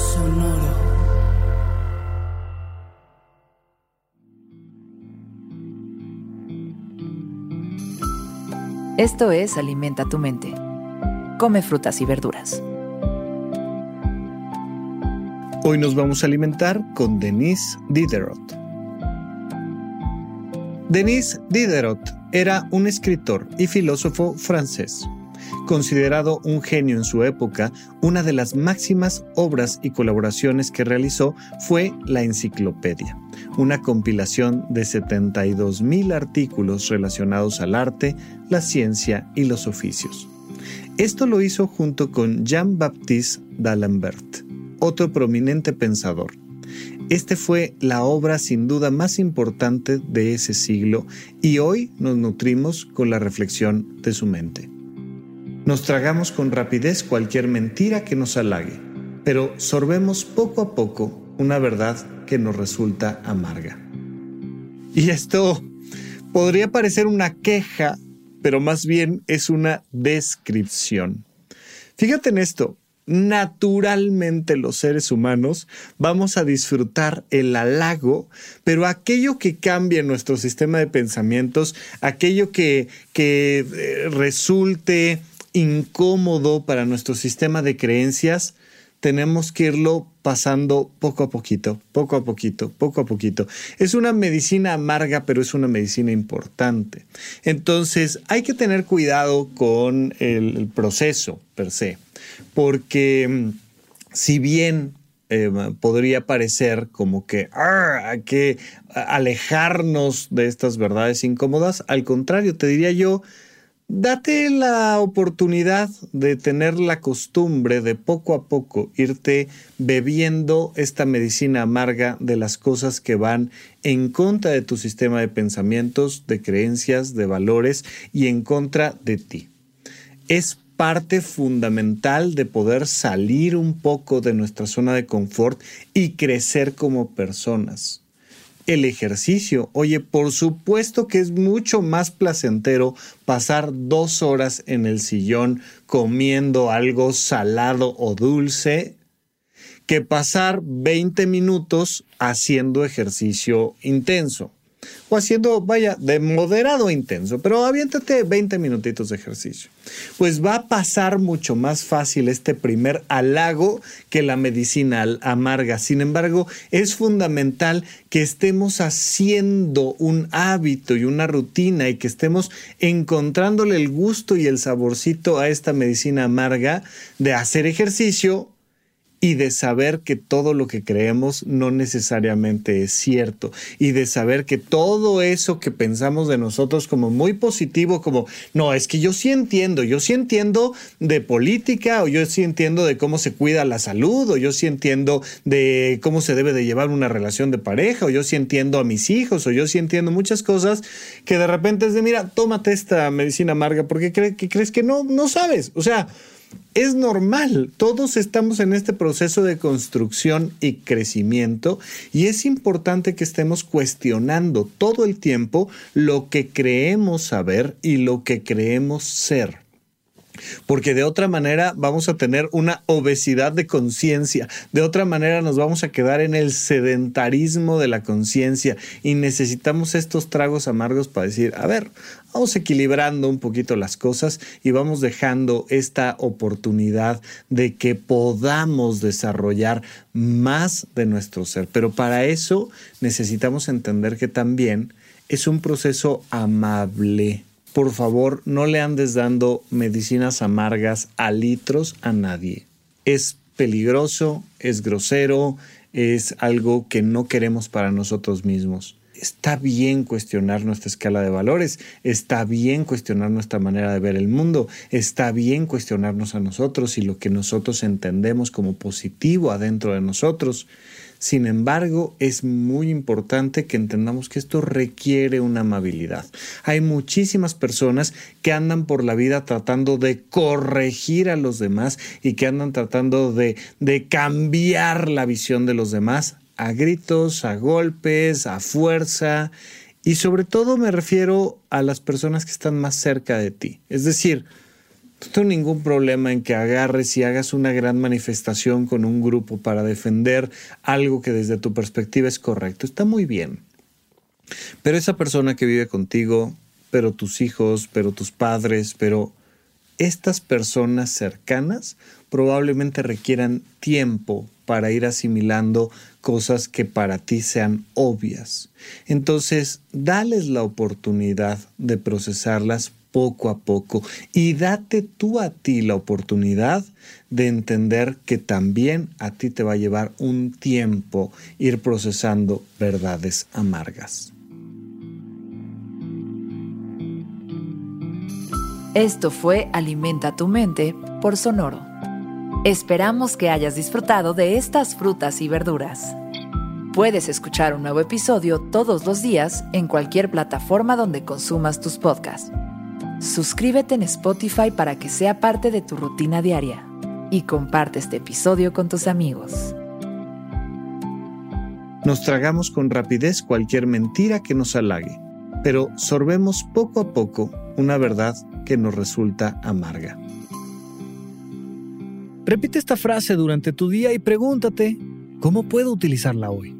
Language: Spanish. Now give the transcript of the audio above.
Sonoro. Esto es Alimenta tu mente. Come frutas y verduras. Hoy nos vamos a alimentar con Denise Diderot. Denis Diderot era un escritor y filósofo francés. Considerado un genio en su época, una de las máximas obras y colaboraciones que realizó fue la Enciclopedia, una compilación de 72.000 artículos relacionados al arte, la ciencia y los oficios. Esto lo hizo junto con Jean-Baptiste d'Alembert, otro prominente pensador. Este fue la obra sin duda más importante de ese siglo y hoy nos nutrimos con la reflexión de su mente. Nos tragamos con rapidez cualquier mentira que nos halague, pero sorbemos poco a poco una verdad que nos resulta amarga. Y esto podría parecer una queja, pero más bien es una descripción. Fíjate en esto, naturalmente los seres humanos vamos a disfrutar el halago, pero aquello que cambie nuestro sistema de pensamientos, aquello que, que eh, resulte incómodo para nuestro sistema de creencias, tenemos que irlo pasando poco a poquito, poco a poquito, poco a poquito. Es una medicina amarga, pero es una medicina importante. Entonces hay que tener cuidado con el, proceso per se, porque mm, si bien eh, podría parecer como que hay que alejarnos de estas verdades incómodas, al contrario, te diría yo, date la oportunidad de tener la costumbre de poco a poco irte bebiendo esta medicina amarga de las cosas que van en contra de tu sistema de pensamientos, de creencias, de valores y en contra de ti. Es parte fundamental de poder salir un poco de nuestra zona de confort y crecer como personas el ejercicio. Oye, por supuesto que es mucho más placentero pasar dos horas en el sillón comiendo algo salado o dulce que pasar 20 minutos haciendo ejercicio intenso o haciendo, vaya, de moderado a intenso, pero aviéntate 20 minutitos de ejercicio. Pues va a pasar mucho más fácil este primer halago que la medicina amarga. Sin embargo, es fundamental que estemos haciendo un hábito y una rutina y que estemos encontrándole el gusto y el saborcito a esta medicina amarga de hacer ejercicio y de saber que todo lo que creemos no necesariamente es cierto y de saber que todo eso que pensamos de nosotros como muy positivo, como, no, es que yo sí entiendo, yo sí entiendo de política o yo sí entiendo de cómo se cuida la salud o yo sí entiendo de cómo se debe de llevar una relación de pareja o yo sí entiendo a mis hijos o yo sí entiendo muchas cosas que de repente es de, mira, tómate esta medicina amarga porque crees que no, no sabes. O sea, es normal, todos estamos en este proceso de construcción y crecimiento y es importante que estemos cuestionando todo el tiempo lo que creemos saber y lo que creemos ser porque de otra manera vamos a tener una obesidad de conciencia, de otra manera nos vamos a quedar en el sedentarismo de la conciencia. Y necesitamos estos tragos amargos para decir, a ver, vamos equilibrando un poquito las cosas y vamos dejando esta oportunidad de que podamos desarrollar más de nuestro ser. Pero para eso necesitamos entender que también es un proceso amable por favor, no le andes dando medicinas amargas a litros a nadie. Es peligroso, es grosero, es algo que no queremos para nosotros mismos. está bien cuestionar nuestra escala de valores, está bien cuestionar nuestra manera de ver el mundo, está bien cuestionarnos a nosotros y lo que nosotros entendemos como positivo adentro de nosotros. Sin embargo, es muy importante que entendamos que esto requiere una amabilidad. Hay muchísimas personas que andan por la vida tratando de corregir a los demás y que andan tratando de, de cambiar la visión de los demás a gritos, a golpes, a fuerza. Y sobre todo me refiero a las personas que están más cerca de ti. Es decir, no tengo ningún problema en que agarres y hagas una gran manifestación con un grupo para defender algo que desde tu perspectiva es correcto. Está muy bien. Pero esa persona que vive contigo, pero tus hijos, pero tus padres, pero estas personas cercanas probablemente requieran tiempo para ir asimilando cosas que para ti sean obvias. Entonces, dales la oportunidad de procesarlas poco a poco y date tú a ti la oportunidad de entender que también a ti te va a llevar un tiempo ir procesando verdades amargas. Esto fue Alimenta tu mente por Sonoro. Esperamos que hayas disfrutado de estas frutas y verduras. Puedes escuchar un nuevo episodio todos los días en cualquier plataforma donde consumas tus podcasts. Suscríbete en Spotify para que sea parte de tu rutina diaria y comparte este episodio con tus amigos. Nos tragamos con rapidez cualquier mentira que nos halague, pero sorbemos poco a poco una verdad que nos resulta amarga. Repite esta frase durante tu día y pregúntate, ¿cómo puedo utilizarla hoy?